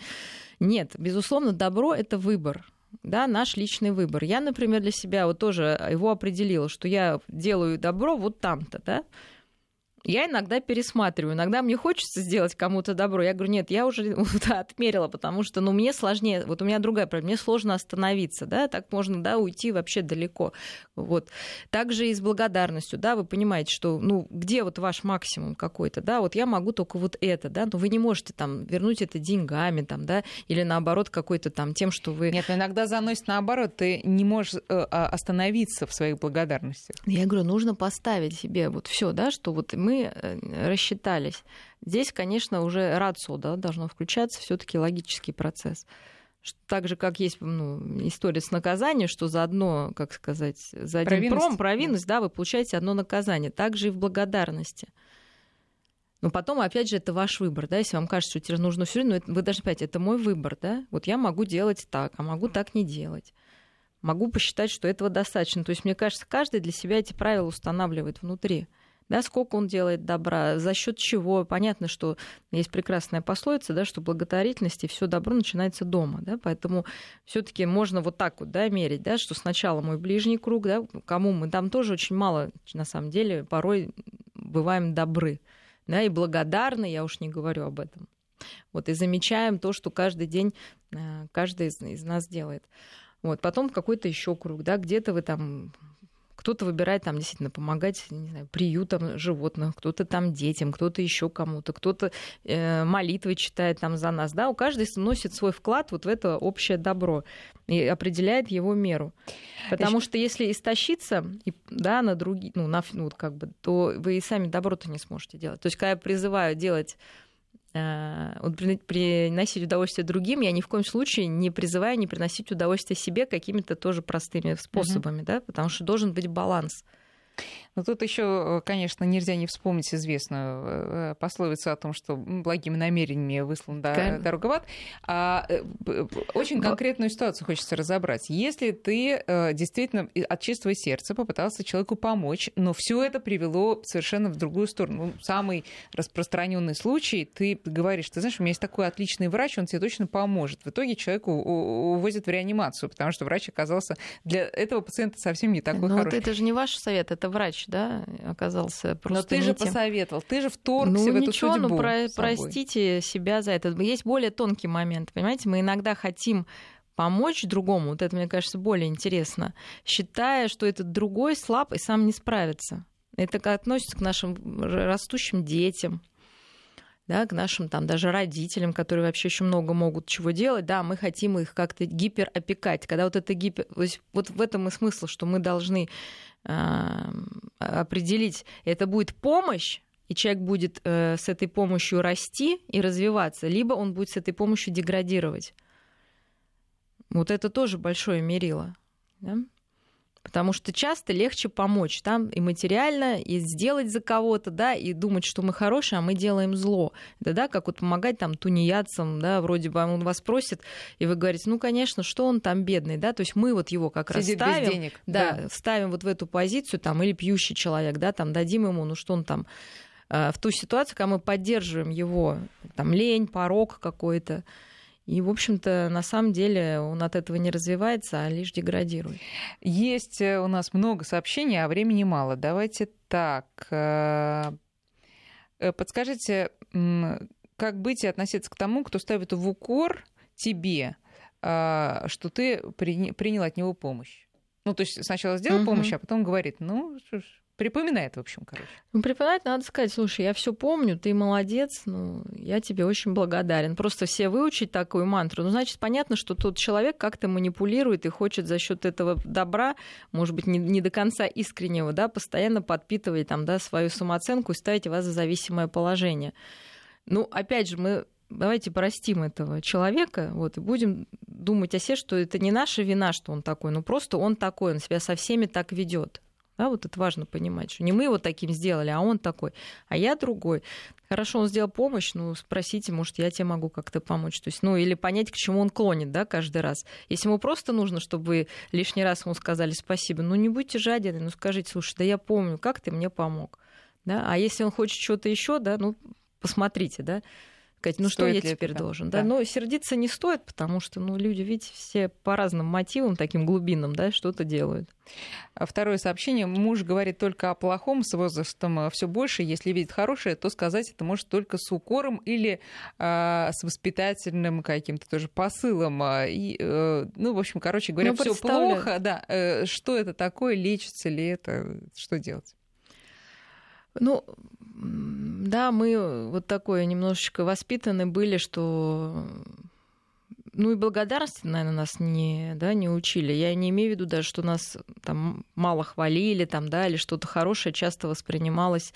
Нет, безусловно, добро — это выбор да, наш личный выбор. Я, например, для себя вот тоже его определила, что я делаю добро вот там-то, да, я иногда пересматриваю. Иногда мне хочется сделать кому-то добро. Я говорю, нет, я уже вот, отмерила, потому что ну, мне сложнее. Вот у меня другая проблема. Мне сложно остановиться. Да? Так можно да, уйти вообще далеко. Вот. Также и с благодарностью. Да, вы понимаете, что ну, где вот ваш максимум какой-то. Да? Вот я могу только вот это. Да? Но вы не можете там, вернуть это деньгами там, да? или наоборот какой-то там тем, что вы... Нет, иногда заносит наоборот. Ты не можешь э, а, остановиться в своих благодарностях. Я говорю, нужно поставить себе вот все, да, что вот мы мы э, рассчитались. Здесь, конечно, уже рацио да, должно включаться, все-таки логический процесс. Так же, как есть ну, история с наказанием, что за одно, как сказать, за один провинность. пром, провинность, да, вы получаете одно наказание. Также и в благодарности. Но потом, опять же, это ваш выбор, да, если вам кажется, что тебе нужно все, но вы должны понять, это мой выбор, да, вот я могу делать так, а могу так не делать. могу посчитать, что этого достаточно. То есть, мне кажется, каждый для себя эти правила устанавливает внутри да, сколько он делает добра, за счет чего. Понятно, что есть прекрасная пословица, да, что благотворительность и все добро начинается дома, да, поэтому все-таки можно вот так вот, да, мерить, да, что сначала мой ближний круг, да, кому мы там тоже очень мало, на самом деле, порой бываем добры, да, и благодарны, я уж не говорю об этом. Вот, и замечаем то, что каждый день э, каждый из, из нас делает. Вот, потом какой-то еще круг, да, где-то вы там кто-то выбирает там действительно помогать, не знаю, приютам животных, кто-то там детям, кто-то еще кому-то, кто-то э, молитвы читает там за нас. Да, у каждого носит свой вклад вот в это общее добро и определяет его меру. Потому Еще... что если истощиться да, на другие, ну, на, ну, как бы, то вы и сами добро-то не сможете делать. То есть, когда я призываю делать вот приносить удовольствие другим, я ни в коем случае не призываю не приносить удовольствие себе какими-то тоже простыми способами, uh-huh. да, потому что должен быть баланс. Но тут еще, э, конечно, нельзя не вспомнить известную э, пословицу о том, что благими намерениями выслан да, дорога в ад. А э, очень конкретную ситуацию хочется разобрать. Если ты действительно от чистого сердца попытался человеку помочь, но все это привело совершенно в другую сторону. Ну, самый распространенный случай, ты говоришь, ты знаешь, у меня есть такой отличный врач, он тебе точно поможет. В итоге человеку увозят в реанимацию, потому что врач оказался для этого пациента совсем не такой но хороший. Вот это же не ваш совет, это врач, да, оказался просто. Но ты же тем. посоветовал, ты же вторгся ну, в эту ничего, судьбу. Ну про- простите себя за это. Есть более тонкий момент, понимаете, мы иногда хотим помочь другому, вот это, мне кажется, более интересно, считая, что этот другой слаб и сам не справится. Это относится к нашим растущим детям, да, к нашим там даже родителям, которые вообще еще много могут чего делать, да, мы хотим их как-то гиперопекать. Когда вот это гипер... Вот в этом и смысл, что мы должны определить, это будет помощь, и человек будет э, с этой помощью расти и развиваться, либо он будет с этой помощью деградировать. Вот это тоже большое мерило. Да? Потому что часто легче помочь там и материально, и сделать за кого-то, да, и думать, что мы хорошие, а мы делаем зло. Это, да, как вот помогать там тунеядцам, да, вроде бы он вас просит, и вы говорите, ну, конечно, что он там бедный, да, то есть мы вот его как Сидит раз ставим, без денег. Да, да, ставим вот в эту позицию, там, или пьющий человек, да, там, дадим ему, ну, что он там, э, в ту ситуацию, когда мы поддерживаем его, там, лень, порог какой-то, и, в общем-то, на самом деле он от этого не развивается, а лишь деградирует. Есть э, у нас много сообщений, а времени мало. Давайте так. Э, э, подскажите, как быть и относиться к тому, кто ставит в укор тебе, что ты принял от него помощь? Ну, то есть сначала сделал угу. помощь, а потом говорит, ну, что ж, Припоминает, в общем, короче. Ну, припоминать надо сказать, слушай, я все помню, ты молодец, ну, я тебе очень благодарен. Просто все выучить такую мантру, ну, значит, понятно, что тот человек как-то манипулирует и хочет за счет этого добра, может быть, не, не до конца искреннего, да, постоянно подпитывать там, да, свою самооценку и ставить вас в зависимое положение. Ну, опять же, мы давайте простим этого человека, вот, и будем думать о себе, что это не наша вина, что он такой, но просто он такой, он себя со всеми так ведет. Да, вот это важно понимать, что не мы его таким сделали, а он такой, а я другой. Хорошо, он сделал помощь, ну, спросите, может, я тебе могу как-то помочь. То есть, ну, или понять, к чему он клонит, да, каждый раз. Если ему просто нужно, чтобы лишний раз ему сказали спасибо, ну, не будьте жадины, ну, скажите, слушай, да я помню, как ты мне помог. Да? А если он хочет что-то еще, да, ну, посмотрите, да, сказать, ну стоит что я теперь это? должен. Да? Да. Но сердиться не стоит, потому что ну, люди, видите, все по разным мотивам, таким глубинным, да, что-то делают. А второе сообщение. Муж говорит только о плохом, с возрастом а все больше. Если видит хорошее, то сказать это может только с укором или э, с воспитательным каким-то тоже посылом. И, э, ну, в общем, короче говоря, ну, все плохо. Да. Э, что это такое, лечится ли это, что делать? Ну, да, мы вот такое немножечко воспитаны были, что ну и благодарности, наверное, нас не, да, не учили. Я не имею в виду даже, что нас там мало хвалили, там, да, или что-то хорошее часто воспринималось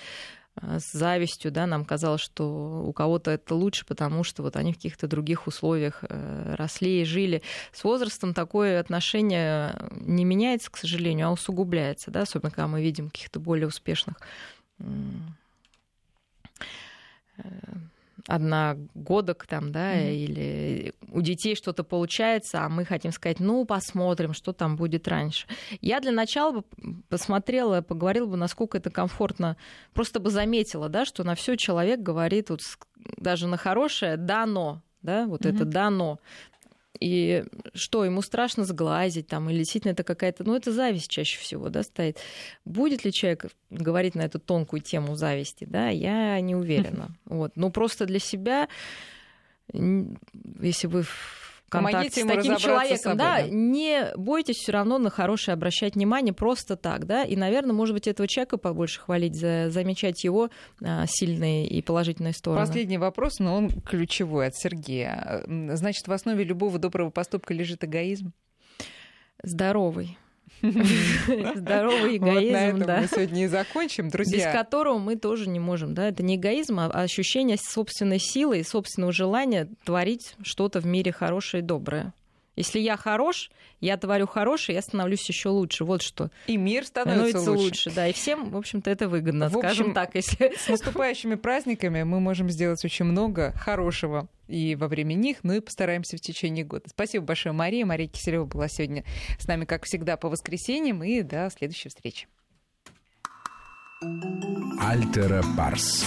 э, с завистью, да, нам казалось, что у кого-то это лучше, потому что вот они в каких-то других условиях э, росли и жили. С возрастом такое отношение не меняется, к сожалению, а усугубляется, да, особенно когда мы видим каких-то более успешных одногодок там, да, mm-hmm. или у детей что-то получается, а мы хотим сказать, ну, посмотрим, что там будет раньше. Я для начала бы посмотрела, поговорила бы, насколько это комфортно, просто бы заметила, да, что на все человек говорит вот даже на хорошее «да, но», да, вот mm-hmm. это «да, но». И что, ему страшно сглазить там, или действительно это какая-то, ну, это зависть чаще всего, да, стоит. Будет ли человек говорить на эту тонкую тему зависти, да, я не уверена. Вот. Но просто для себя, если вы контакт с таким человеком, да, да, не бойтесь все равно на хорошее обращать внимание просто так, да, и, наверное, может быть, этого человека побольше хвалить, за, замечать его а, сильные и положительные стороны. Последний вопрос, но он ключевой от Сергея. Значит, в основе любого доброго поступка лежит эгоизм? Здоровый. Здоровый эгоизм, да. мы сегодня и закончим, друзья. Без которого мы тоже не можем, да, это не эгоизм, а ощущение собственной силы и собственного желания творить что-то в мире хорошее и доброе. Если я хорош, я творю хорошее, я становлюсь еще лучше. Вот что. И мир становится, становится лучше. лучше. Да, и всем, в общем-то, это выгодно, в общем, скажем так. Если... С наступающими праздниками мы можем сделать очень много хорошего и во время них, ну и постараемся в течение года. Спасибо большое, Мария. Мария Киселева была сегодня с нами, как всегда, по воскресеньям. И до следующей встречи. Альтера Парс.